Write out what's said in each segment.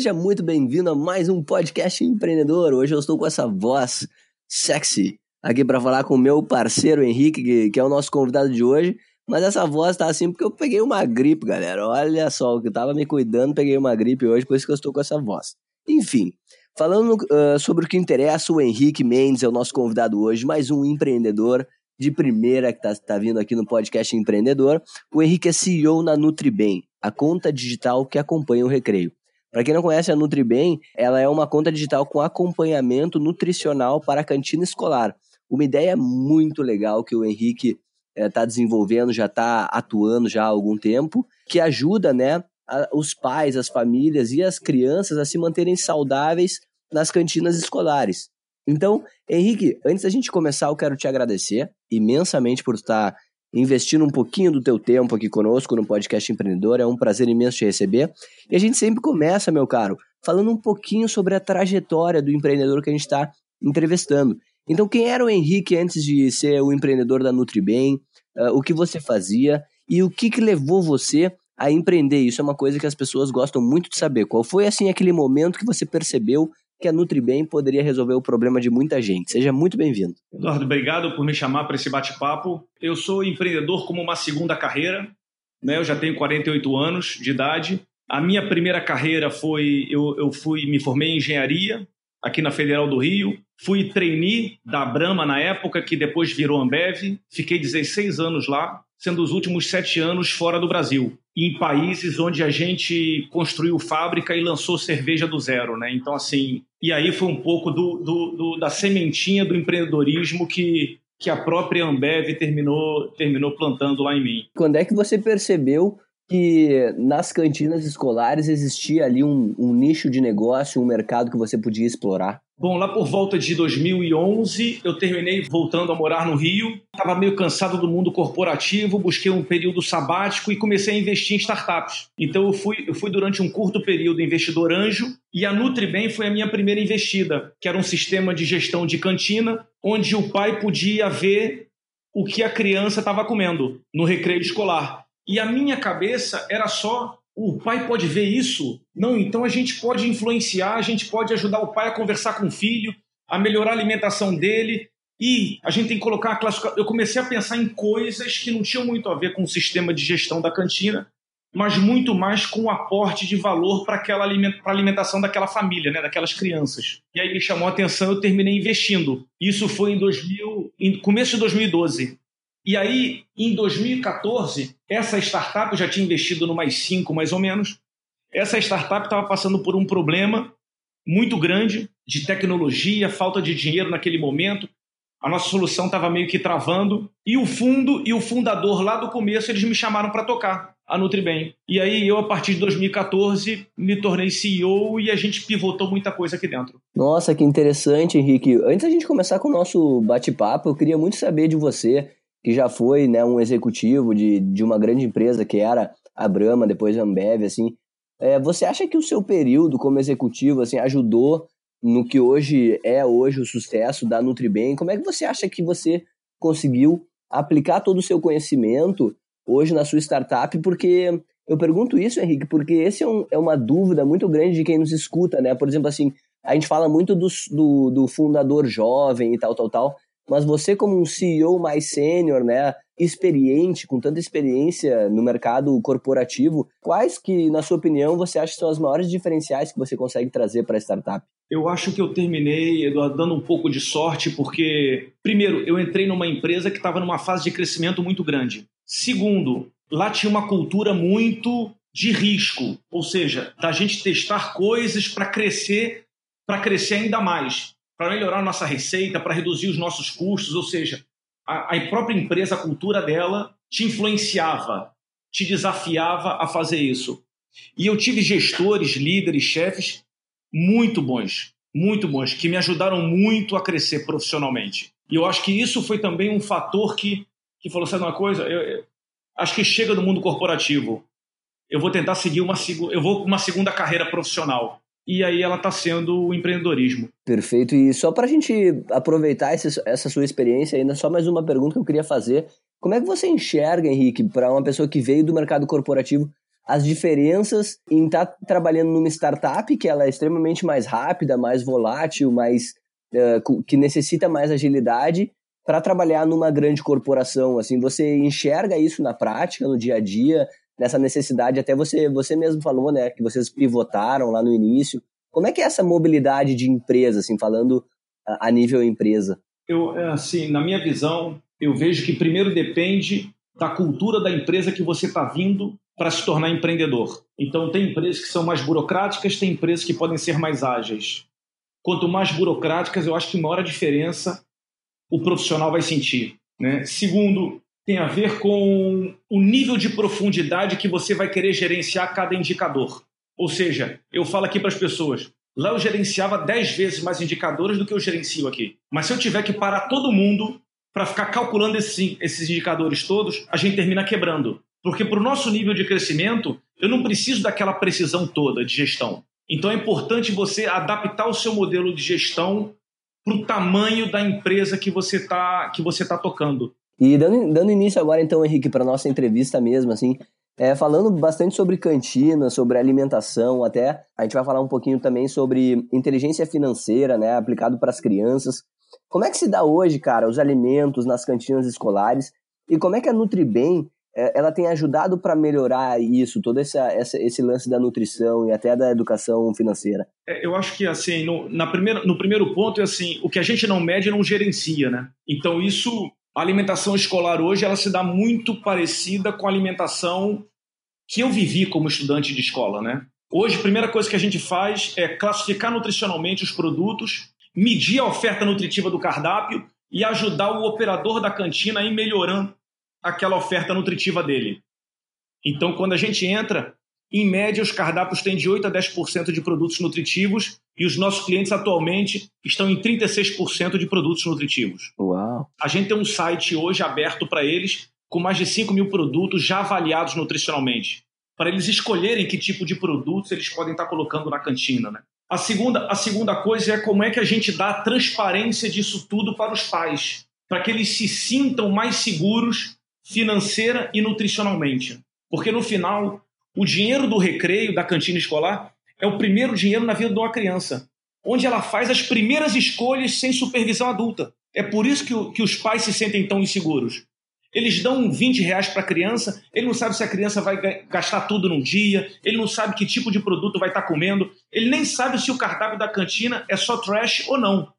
Seja muito bem-vindo a mais um podcast empreendedor. Hoje eu estou com essa voz sexy aqui para falar com o meu parceiro Henrique, que, é o nosso convidado de hoje. Mas essa voz tá assim porque eu peguei uma gripe, galera. Olha só, eu tava me cuidando, peguei uma gripe hoje, por isso que eu estou com essa voz. Enfim, falando uh, sobre o que interessa, o Henrique Mendes é o nosso convidado hoje, mais um empreendedor de primeira que tá, tá vindo aqui no podcast Empreendedor. O Henrique é CEO na Nutribem, a conta digital que acompanha o recreio. Para quem não conhece a Nutribem, ela é uma conta digital com acompanhamento nutricional para a cantina escolar. Uma ideia muito legal que o Henrique está eh, desenvolvendo, já está atuando já há algum tempo, que ajuda né, a, os pais, as famílias e as crianças a se manterem saudáveis nas cantinas escolares. Então, Henrique, antes da gente começar, eu quero te agradecer imensamente por estar investindo um pouquinho do teu tempo aqui conosco no podcast empreendedor. É um prazer imenso te receber. E a gente sempre começa, meu caro, falando um pouquinho sobre a trajetória do empreendedor que a gente está entrevistando. Então, quem era o Henrique antes de ser o empreendedor da Nutribem? Uh, o que você fazia e o que, que levou você a empreender? Isso é uma coisa que as pessoas gostam muito de saber. Qual foi, assim, aquele momento que você percebeu que a Nutribem poderia resolver o problema de muita gente. Seja muito bem-vindo. Eduardo, obrigado por me chamar para esse bate-papo. Eu sou empreendedor como uma segunda carreira, né? Eu já tenho 48 anos de idade. A minha primeira carreira foi eu, eu fui me formei em engenharia aqui na Federal do Rio. Fui trainee da Brahma na época, que depois virou Ambev. Fiquei 16 anos lá, sendo os últimos sete anos fora do Brasil em países onde a gente construiu fábrica e lançou cerveja do zero, né? Então, assim, e aí foi um pouco do, do, do, da sementinha do empreendedorismo que, que a própria Ambev terminou, terminou plantando lá em mim. Quando é que você percebeu que nas cantinas escolares existia ali um, um nicho de negócio, um mercado que você podia explorar? Bom, lá por volta de 2011, eu terminei voltando a morar no Rio. Estava meio cansado do mundo corporativo, busquei um período sabático e comecei a investir em startups. Então, eu fui, eu fui durante um curto período investidor anjo e a Nutribem foi a minha primeira investida, que era um sistema de gestão de cantina, onde o pai podia ver o que a criança estava comendo no recreio escolar. E a minha cabeça era só o pai pode ver isso? Não, então a gente pode influenciar, a gente pode ajudar o pai a conversar com o filho, a melhorar a alimentação dele. E a gente tem que colocar a classificação. Eu comecei a pensar em coisas que não tinham muito a ver com o sistema de gestão da cantina, mas muito mais com o aporte de valor para aquela alimentação daquela família, né, daquelas crianças. E aí me chamou a atenção, eu terminei investindo. Isso foi em 2000, em começo de 2012. E aí, em 2014, essa startup, eu já tinha investido no mais cinco, mais ou menos, essa startup estava passando por um problema muito grande de tecnologia, falta de dinheiro naquele momento. A nossa solução estava meio que travando. E o fundo e o fundador lá do começo, eles me chamaram para tocar a Nutribem. E aí eu, a partir de 2014, me tornei CEO e a gente pivotou muita coisa aqui dentro. Nossa, que interessante, Henrique. Antes da gente começar com o nosso bate-papo, eu queria muito saber de você que já foi né, um executivo de, de uma grande empresa que era a Brahma, depois a Ambev, assim, é, você acha que o seu período como executivo assim ajudou no que hoje é hoje o sucesso da Nutribem? Como é que você acha que você conseguiu aplicar todo o seu conhecimento hoje na sua startup? Porque eu pergunto isso, Henrique, porque esse é, um, é uma dúvida muito grande de quem nos escuta, né? Por exemplo, assim, a gente fala muito do, do, do fundador jovem e tal, tal, tal, mas você como um CEO mais sênior, né, experiente, com tanta experiência no mercado corporativo, quais que, na sua opinião, você acha que são as maiores diferenciais que você consegue trazer para a startup? Eu acho que eu terminei, Eduardo, dando um pouco de sorte, porque, primeiro, eu entrei numa empresa que estava numa fase de crescimento muito grande. Segundo, lá tinha uma cultura muito de risco, ou seja, da gente testar coisas para crescer, para crescer ainda mais, para melhorar nossa receita, para reduzir os nossos custos, ou seja, a, a própria empresa, a cultura dela te influenciava, te desafiava a fazer isso. E eu tive gestores, líderes, chefes muito bons, muito bons, que me ajudaram muito a crescer profissionalmente. E eu acho que isso foi também um fator que, que falou: sabe uma coisa? Eu, eu, acho que chega do mundo corporativo. Eu vou tentar seguir uma, eu vou uma segunda carreira profissional. E aí ela está sendo o empreendedorismo. Perfeito. E só para a gente aproveitar esse, essa sua experiência, ainda só mais uma pergunta que eu queria fazer. Como é que você enxerga, Henrique, para uma pessoa que veio do mercado corporativo, as diferenças em estar tá trabalhando numa startup que ela é extremamente mais rápida, mais volátil, mais uh, que necessita mais agilidade, para trabalhar numa grande corporação? Assim, você enxerga isso na prática, no dia a dia, nessa necessidade? Até você você mesmo falou, né, que vocês pivotaram lá no início. Como é que é essa mobilidade de empresa, assim, falando a, nível empresa? Eu, é, assim, na minha visão, eu vejo que primeiro depende da cultura da empresa que você está vindo para se tornar empreendedor. Então, tem empresas que são mais burocráticas, tem empresas que podem ser mais ágeis. Quanto mais burocráticas, eu acho que maior a diferença o profissional vai sentir. Né? Segundo, tem a ver com o nível de profundidade que você vai querer gerenciar cada indicador. Ou seja, eu falo aqui para as pessoas, lá eu gerenciava 10 vezes mais indicadores do que eu gerencio aqui. Mas se eu tiver que parar todo mundo para ficar calculando esses, esses indicadores todos, a gente termina quebrando. Porque para o nosso nível de crescimento, eu não preciso daquela precisão toda de gestão. Então é importante você adaptar o seu modelo de gestão para o tamanho da empresa que você está tá tocando. E dando, dando início agora, então, Henrique, para nossa entrevista mesmo, assim, é, falando bastante sobre cantina, sobre alimentação, até a gente vai falar um pouquinho também sobre inteligência financeira, né, aplicado para as crianças. Como é que se dá hoje, cara, os alimentos nas cantinas escolares e como é que a Nutribem é, ela tem ajudado para melhorar isso, todo essa, esse lance da nutrição e até da educação financeira? É, eu acho que assim, no, na primeira, no primeiro ponto é assim, o que a gente não mede não gerencia, né? Então isso, a alimentação escolar hoje, ela se dá muito parecida com a alimentação que eu vivi como estudante de escola, né? Hoje, a primeira coisa que a gente faz é classificar nutricionalmente os produtos, medir a oferta nutritiva do cardápio e ajudar o operador da cantina a ir melhorando aquela oferta nutritiva dele. Então, quando a gente entra, em média, os cardápios têm de 8 a 10% de produtos nutritivos e os nossos clientes atualmente estão em 36% de produtos nutritivos. Uau! A gente tem um site hoje aberto para eles com mais de 5 mil produtos já avaliados nutricionalmente, para eles escolherem que tipo de produtos eles podem estar colocando na cantina. Né? A, segunda, a segunda coisa é como é que a gente dá a transparência disso tudo para os pais, para que eles se sintam mais seguros financeira e nutricionalmente. Porque no final, o dinheiro do recreio, da cantina escolar, é o primeiro dinheiro na vida de uma criança, onde ela faz as primeiras escolhas sem supervisão adulta. É por isso que, que os pais se sentem tão inseguros. Eles dão 20 reais para a criança, ele não sabe se a criança vai gastar tudo num dia, ele não sabe que tipo de produto vai estar tá comendo, ele nem sabe se o cardápio da cantina é só trash ou não.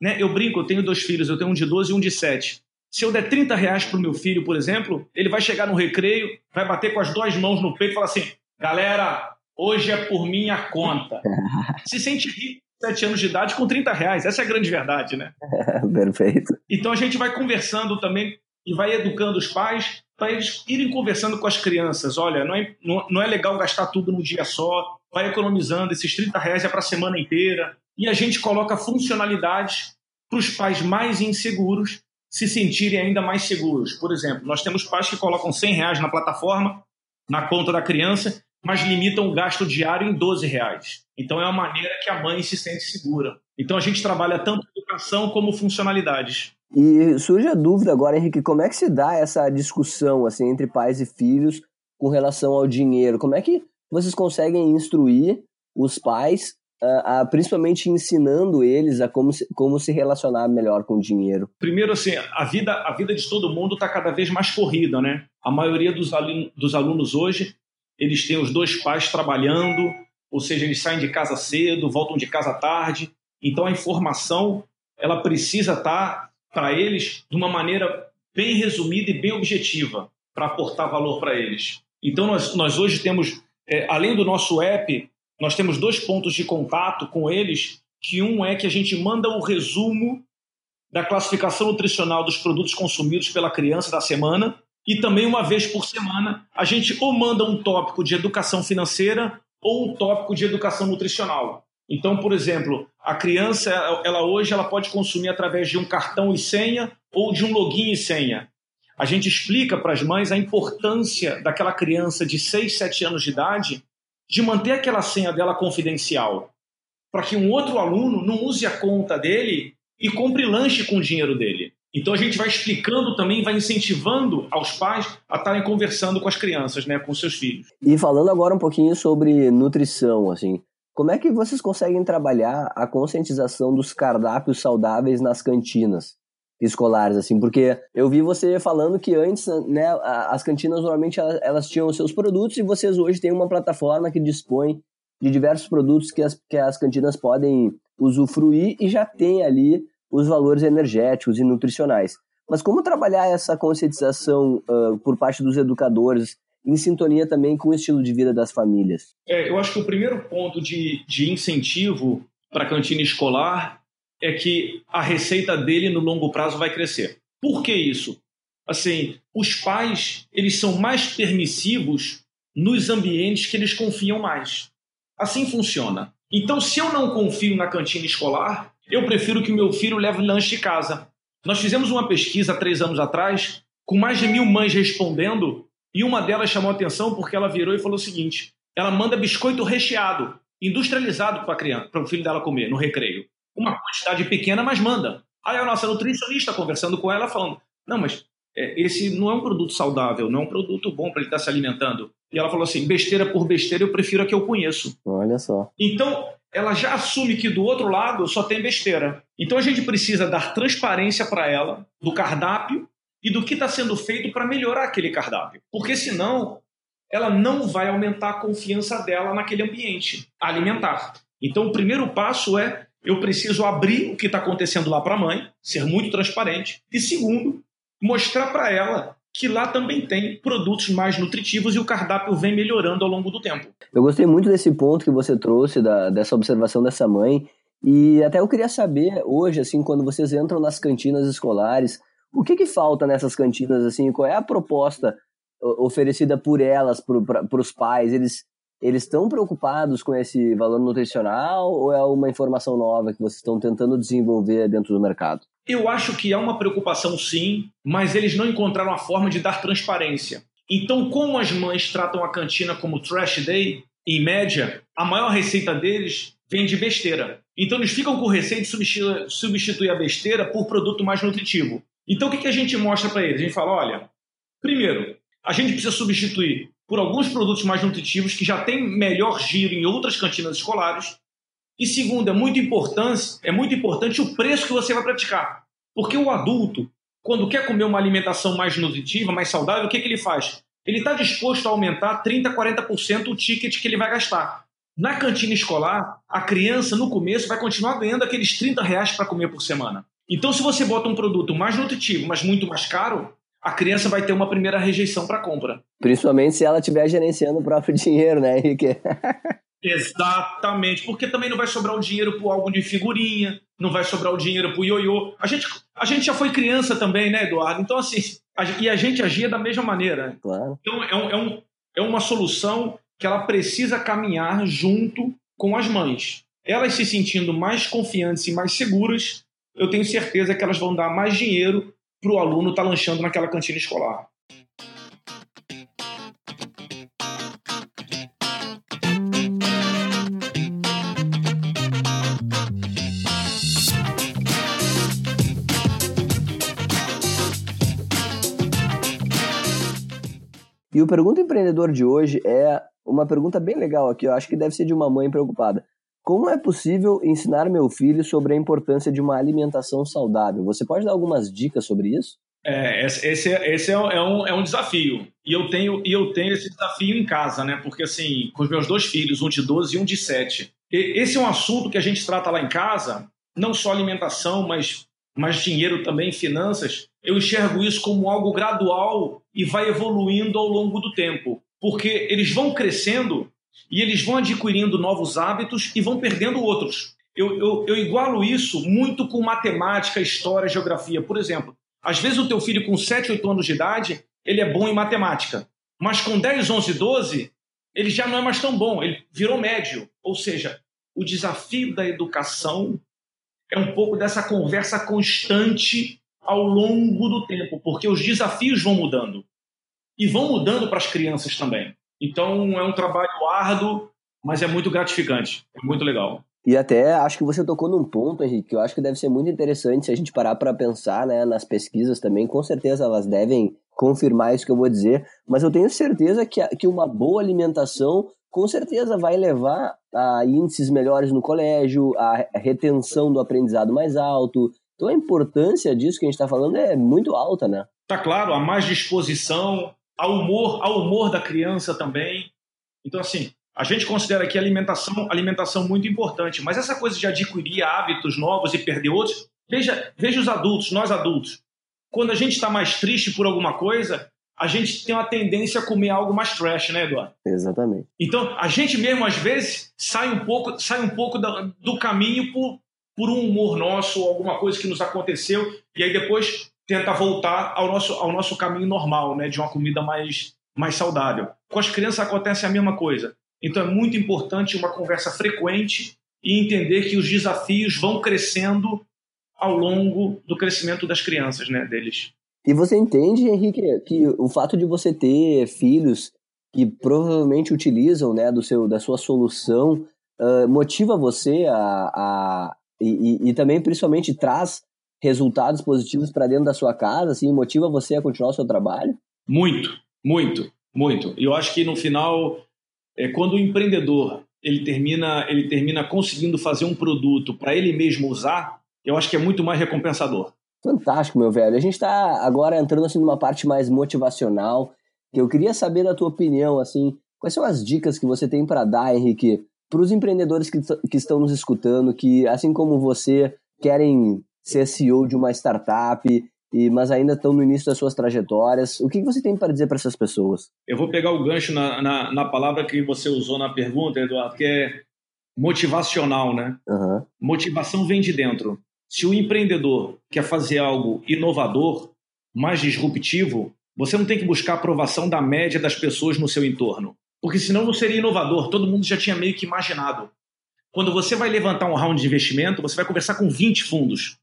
Né? Eu brinco, eu tenho dois filhos, eu tenho um de 12 e um de 7. Se eu der 30 reais para o meu filho, por exemplo, ele vai chegar no recreio, vai bater com as duas mãos no peito e falar assim: galera, hoje é por minha conta. Se sente rico 7 anos de idade com 30 reais. Essa é a grande verdade, né? Perfeito. Então a gente vai conversando também e vai educando os pais para eles irem conversando com as crianças. Olha, não é, não, não é legal gastar tudo num dia só, vai economizando, esses 30 reais é para a semana inteira. E a gente coloca funcionalidades para os pais mais inseguros se sentirem ainda mais seguros. Por exemplo, nós temos pais que colocam 100 reais na plataforma, na conta da criança, mas limitam o gasto diário em 12 reais. Então é uma maneira que a mãe se sente segura. Então a gente trabalha tanto educação como funcionalidades. E surge a dúvida agora, Henrique, como é que se dá essa discussão assim entre pais e filhos com relação ao dinheiro? Como é que vocês conseguem instruir os pais a, a, principalmente ensinando eles a como se, como se relacionar melhor com o dinheiro? Primeiro, assim, a vida, a vida de todo mundo está cada vez mais corrida, né? A maioria dos, alunos, dos alunos hoje, eles têm os dois pais trabalhando, ou seja, eles saem de casa cedo, voltam de casa tarde. Então, a informação, ela precisa estar tá, para eles de uma maneira bem resumida e bem objetiva, para aportar valor para eles. Então, nós, nós hoje temos, é, além do nosso app, nós temos dois pontos de contato com eles, que um é que a gente manda o um resumo da classificação nutricional dos produtos consumidos pela criança da semana e também uma vez por semana a gente ou manda um tópico de educação financeira ou um tópico de educação nutricional. Então, por exemplo, a criança, ela hoje ela pode consumir através de um cartão e senha ou de um login e senha. A gente explica para as mães a importância daquela criança de 6, 7 anos de idade de manter aquela senha dela confidencial, para que um outro aluno não use a conta dele e compre lanche com o dinheiro dele. Então a gente vai explicando também, vai incentivando aos pais a estarem conversando com as crianças, né, com seus filhos. E falando agora um pouquinho sobre nutrição, assim, como é que vocês conseguem trabalhar a conscientização dos cardápios saudáveis nas cantinas? escolares, assim, porque eu vi você falando que antes, né, as cantinas normalmente elas, tinham seus produtos e vocês hoje têm uma plataforma que dispõe de diversos produtos que as, que as cantinas podem usufruir e já tem ali os valores energéticos e nutricionais. Mas como trabalhar essa conscientização uh, por parte dos educadores em sintonia também com o estilo de vida das famílias? É, eu acho que o primeiro ponto de, de incentivo para a cantina escolar é que a receita dele no longo prazo vai crescer. Por que isso? Assim, os pais, eles são mais permissivos nos ambientes que eles confiam mais. Assim funciona. Então, se eu não confio na cantina escolar, eu prefiro que meu filho leve lanche de casa. Nós fizemos uma pesquisa há três anos atrás, com mais de mil mães respondendo, e uma delas chamou atenção porque ela virou e falou o seguinte: ela manda biscoito recheado, industrializado para o filho dela comer no recreio uma quantidade pequena, mas manda. Aí a nossa nutricionista conversando com ela, falando: não, mas é, esse não é um produto saudável, não é um produto bom para ele estar tá se alimentando. E ela falou assim: besteira por besteira, eu prefiro a que eu conheço. Olha só. Então, ela já assume que do outro lado só tem besteira. Então a gente precisa dar transparência para ela do cardápio e do que está sendo feito para melhorar aquele cardápio. Porque senão ela não vai aumentar a confiança dela naquele ambiente alimentar. Então o primeiro passo é eu preciso abrir o que está acontecendo lá para a mãe, ser muito transparente. E segundo, mostrar para ela que lá também tem produtos mais nutritivos e o cardápio vem melhorando ao longo do tempo. Eu gostei muito desse ponto que você trouxe, da, dessa observação dessa mãe. E até eu queria saber hoje, assim, quando vocês entram nas cantinas escolares, o que, que falta nessas cantinas, assim, qual é a proposta oferecida por elas, para os pais? Eles eles estão preocupados com esse valor nutricional ou é uma informação nova que vocês estão tentando desenvolver dentro do mercado? Eu acho que há uma preocupação sim, mas eles não encontraram a forma de dar transparência. Então, como as mães tratam a cantina como trash day, em média, a maior receita deles vem de besteira. Então, eles ficam com receita de substituir a besteira por produto mais nutritivo. Então, o que a gente mostra para eles? A gente fala: olha, primeiro, a gente precisa substituir por alguns produtos mais nutritivos que já têm melhor giro em outras cantinas escolares. E segundo, é muito importante, é muito importante o preço que você vai praticar. Porque o adulto, quando quer comer uma alimentação mais nutritiva, mais saudável, o que, que ele faz? Ele está disposto a aumentar 30%, 40% o ticket que ele vai gastar. Na cantina escolar, a criança, no começo, vai continuar ganhando aqueles 30 reais para comer por semana. Então, se você bota um produto mais nutritivo, mas muito mais caro, a criança vai ter uma primeira rejeição para compra. Principalmente se ela estiver gerenciando o próprio dinheiro, né, Henrique? Exatamente, porque também não vai sobrar o dinheiro para algo de figurinha, não vai sobrar o dinheiro para o ioiô. A gente, a gente já foi criança também, né, Eduardo? Então, assim, a, e a gente agia da mesma maneira. Claro. Então, é, um, é, um, é uma solução que ela precisa caminhar junto com as mães. Elas se sentindo mais confiantes e mais seguras, eu tenho certeza que elas vão dar mais dinheiro para o aluno estar tá lanchando naquela cantina escolar. E o Pergunta Empreendedor de hoje é uma pergunta bem legal aqui, eu acho que deve ser de uma mãe preocupada. como é possível ensinar meu filho sobre a importância de uma alimentação saudável? Você pode dar algumas dicas sobre isso? É, esse, esse é, é, um, é um desafio. E eu, tenho, e eu tenho esse desafio em casa, né? Porque, assim, com os meus dois filhos, um de 12 e um de 7. Esse é um assunto que a gente trata lá em casa, não só alimentação, mas, mas dinheiro também, finanças. Eu enxergo isso como algo gradual e vai evoluindo ao longo do tempo. Porque eles vão crescendo e eles vão adquirindo novos hábitos e vão perdendo outros. Eu, eu, eu igualo isso muito com matemática, história, geografia. Por exemplo, às vezes o teu filho com 7, 8 anos de idade, ele é bom em matemática. Mas com 10, 11, 12, ele já não é mais tão bom, ele virou médio. Ou seja, o desafio da educação é um pouco dessa conversa constante ao longo do tempo, porque os desafios vão mudando. E vão mudando para as crianças também. Então é um trabalho árduo, mas é muito gratificante, é muito legal. E até acho que você tocou num ponto, Henrique, que eu acho que deve ser muito interessante se a gente parar para pensar né, nas pesquisas também. Com certeza elas devem confirmar isso que eu vou dizer, mas eu tenho certeza que, que uma boa alimentação com certeza vai levar a índices melhores no colégio, a retenção do aprendizado mais alto. Então a importância disso que a gente está falando é muito alta, né? Tá claro, a mais disposição, ao humor, ao humor da criança também. Então, assim, a gente considera aqui alimentação, alimentação muito importante, mas essa coisa de adquirir hábitos novos e perder outros, veja, veja os adultos, nós adultos. Quando a gente está mais triste por alguma coisa, a gente tem uma tendência a comer algo mais trash, né, Eduardo? Exatamente. Então, a gente mesmo, às vezes, sai um pouco, sai um pouco do, do caminho por, por um humor nosso, alguma coisa que nos aconteceu, e aí depois tenta voltar ao nosso, ao nosso caminho normal, né, de uma comida mais, mais saudável. Com as crianças acontece a mesma coisa. Então é muito importante uma conversa frequente e entender que os desafios vão crescendo ao longo do crescimento das crianças, né, deles. E você entende, Henrique, que o fato de você ter filhos que provavelmente utilizam, né, do seu, da sua solução, uh, motiva você a, a e, e, e, também principalmente traz resultados positivos para dentro da sua casa, assim, motiva você a continuar o seu trabalho? Muito, muito, muito. E eu acho que no final é, quando o empreendedor ele termina, ele termina conseguindo fazer um produto para ele mesmo usar, eu acho que é muito mais recompensador. Fantástico, meu velho. A gente está agora entrando assim numa parte mais motivacional, que eu queria saber da tua opinião, assim, quais são as dicas que você tem para dar, Henrique, para os empreendedores que, que estão nos escutando, que assim como você querem ser CEO de uma startup e, mas ainda estão no início das suas trajetórias. O que você tem para dizer para essas pessoas? Eu vou pegar o gancho na, na, na, palavra que você usou na pergunta, Eduardo, que é motivacional, né? Uhum. Motivação vem de dentro. Se o empreendedor quer fazer algo inovador, mais disruptivo, você não tem que buscar a aprovação da média das pessoas no seu entorno. Porque senão não seria inovador, todo mundo já tinha meio que imaginado. Quando você vai levantar um round de investimento, você vai conversar com 20 fundos.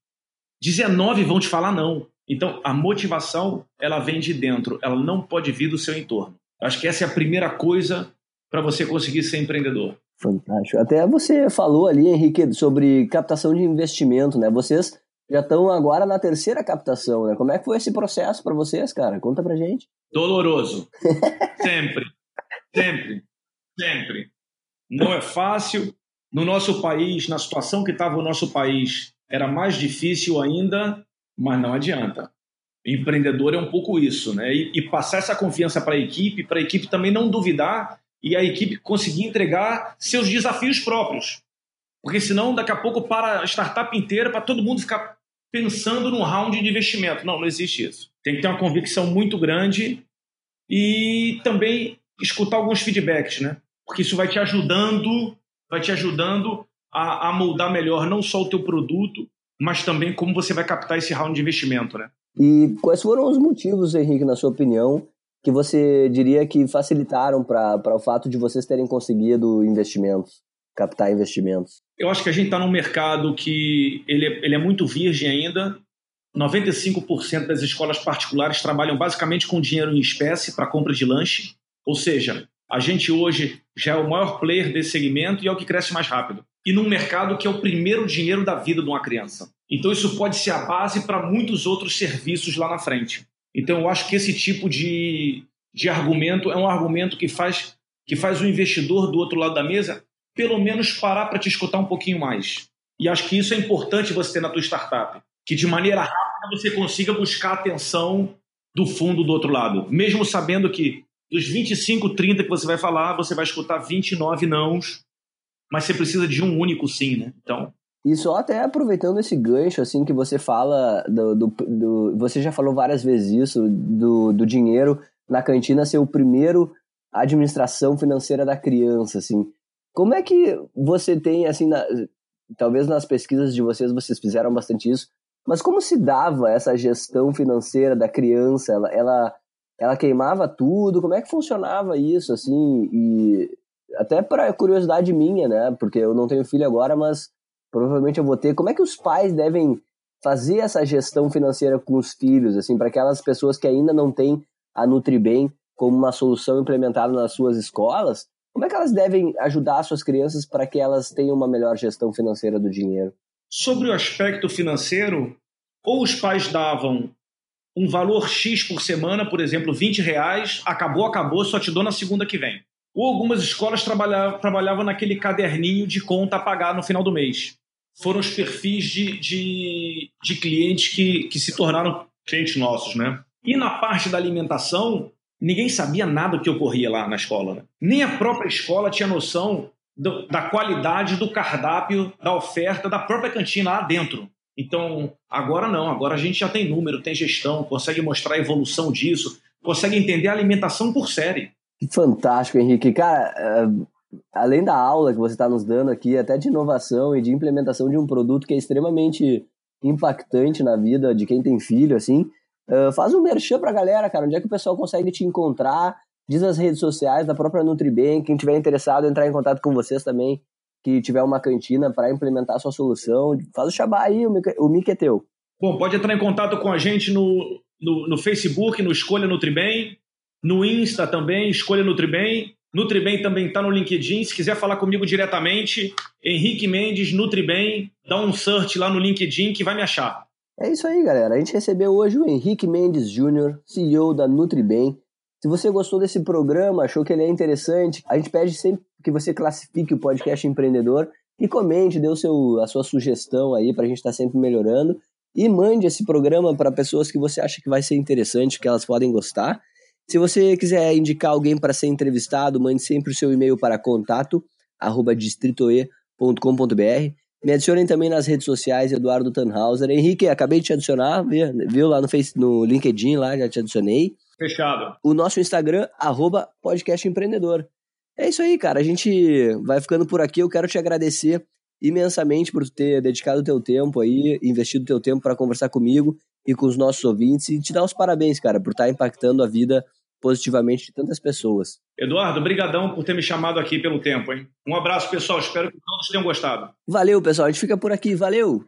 19 vão te falar não. Então, a motivação, ela vem de dentro, ela não pode vir do seu entorno. Acho que essa é a primeira coisa para você conseguir ser empreendedor. Fantástico. Até você falou ali, Henrique, sobre captação de investimento, né? Vocês já estão agora na terceira captação, né? Como é que foi esse processo para vocês, cara? Conta pra gente. Doloroso. sempre. Sempre. Sempre. Não é fácil. No nosso país, na situação que estava o nosso país, era mais difícil ainda mas não adianta. Empreendedor é um pouco isso, né? E, e passar essa confiança para a equipe, para a equipe também não duvidar e a equipe conseguir entregar seus desafios próprios. Porque senão, daqui a pouco, para a startup inteira, para todo mundo ficar pensando num round de investimento. Não, não existe isso. Tem que ter uma convicção muito grande e também escutar alguns feedbacks, né? Porque isso vai te ajudando, vai te ajudando a, a moldar melhor não só o teu produto, mas também como você vai captar esse round de investimento, né? E quais foram os motivos, Henrique, na sua opinião, que você diria que facilitaram para o fato de vocês terem conseguido investimentos, captar investimentos? Eu acho que a gente está num mercado que ele é, ele é muito virgem ainda. 95% das escolas particulares trabalham basicamente com dinheiro em espécie para compra de lanche. Ou seja, a gente hoje já é o maior player desse segmento e é o que cresce mais rápido e num mercado que é o primeiro dinheiro da vida de uma criança. Então isso pode ser a base para muitos outros serviços lá na frente. Então eu acho que esse tipo de, de argumento é um argumento que faz que faz o investidor do outro lado da mesa pelo menos parar para te escutar um pouquinho mais. E acho que isso é importante você ter na tua startup, que de maneira rápida você consiga buscar a atenção do fundo do outro lado, mesmo sabendo que dos 25, 30 que você vai falar, você vai escutar 29 nãos, mas você precisa de um único sim, né? Então, e só até aproveitando esse gancho, assim, que você fala, do, do, do, você já falou várias vezes isso, do, do dinheiro na cantina ser o primeiro administração financeira da criança, assim. Como é que você tem, assim, na, talvez nas pesquisas de vocês, vocês fizeram bastante isso, mas como se dava essa gestão financeira da criança? Ela, ela, ela queimava tudo? Como é que funcionava isso, assim? E até para curiosidade minha, né? Porque eu não tenho filho agora, mas provavelmente eu vou ter. Como é que os pais devem fazer essa gestão financeira com os filhos, assim, para aquelas pessoas que ainda não têm a Nutribem como uma solução implementada nas suas escolas? Como é que elas devem ajudar suas crianças para que elas tenham uma melhor gestão financeira do dinheiro? Sobre o aspecto financeiro, ou os pais davam um valor X por semana, por exemplo, 20 reais, acabou, acabou, só te dou na segunda que vem. Ou algumas escolas trabalhavam, trabalhavam naquele caderninho de conta a pagar no final do mês foram os perfis de, de, de clientes que, que se tornaram clientes nossos, né? E na parte da alimentação, ninguém sabia nada do que ocorria lá na escola. Né? Nem a própria escola tinha noção do, da qualidade do cardápio, da oferta da própria cantina lá dentro. Então, agora não, agora a gente já tem número, tem gestão, consegue mostrar a evolução disso, consegue entender a alimentação por série. Fantástico, Henrique. Cara, eh, além da aula que você está nos dando aqui, até de inovação e de implementação de um produto que é extremamente impactante na vida de quem tem filho, assim, uh, faz um merchan pra galera, cara. Onde é que o pessoal consegue te encontrar? Diz as redes sociais da própria Nutribem. Quem tiver interessado, entrar em contato com vocês também, que tiver uma cantina para implementar a sua solução. Faz o xabá aí, o mic, o mic é teu. Bom, pode entrar em contato com a gente no, no, no Facebook, no Escolha Nutribem, no Insta também, Escolha Nutribem, Nutribem também está no LinkedIn. Se quiser falar comigo diretamente, Henrique Mendes, Nutribem, dá um search lá no LinkedIn que vai me achar. É isso aí, galera. A gente recebeu hoje o Henrique Mendes Júnior, CEO da Nutribem. Se você gostou desse programa, achou que ele é interessante, a gente pede sempre que você classifique o podcast empreendedor e comente, dê o seu, a sua sugestão aí para a gente estar tá sempre melhorando. E mande esse programa para pessoas que você acha que vai ser interessante, que elas podem gostar. Se você quiser indicar alguém para ser entrevistado, mande sempre o seu e-mail para contato distritoe.com.br. Me adicionem também nas redes sociais, Eduardo Tannhauser. Henrique, acabei de te adicionar, viu lá no, face, no LinkedIn, lá já te adicionei. Fechado. O nosso Instagram, arroba podcast empreendedor. É isso aí, cara. A gente vai ficando por aqui. Eu quero te agradecer imensamente por ter dedicado o teu tempo aí, investido o teu tempo para conversar comigo e com os nossos ouvintes e te dar os parabéns, cara, por estar tá impactando a vida positivamente de tantas pessoas. Eduardo, brigadão por ter me chamado aqui pelo tempo, hein? Um abraço, pessoal. Espero que todos tenham gostado. Valeu, pessoal. A gente fica por aqui. Valeu!